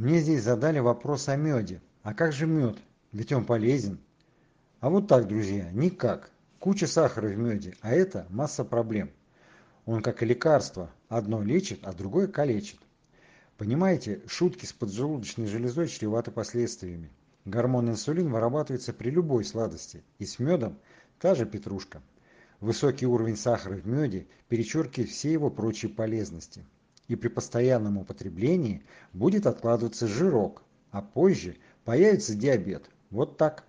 Мне здесь задали вопрос о меде. А как же мед? Ведь он полезен. А вот так, друзья, никак. Куча сахара в меде, а это масса проблем. Он как и лекарство. Одно лечит, а другое калечит. Понимаете, шутки с поджелудочной железой чреваты последствиями. Гормон инсулин вырабатывается при любой сладости. И с медом та же петрушка. Высокий уровень сахара в меде перечеркивает все его прочие полезности. И при постоянном употреблении будет откладываться жирок, а позже появится диабет. Вот так.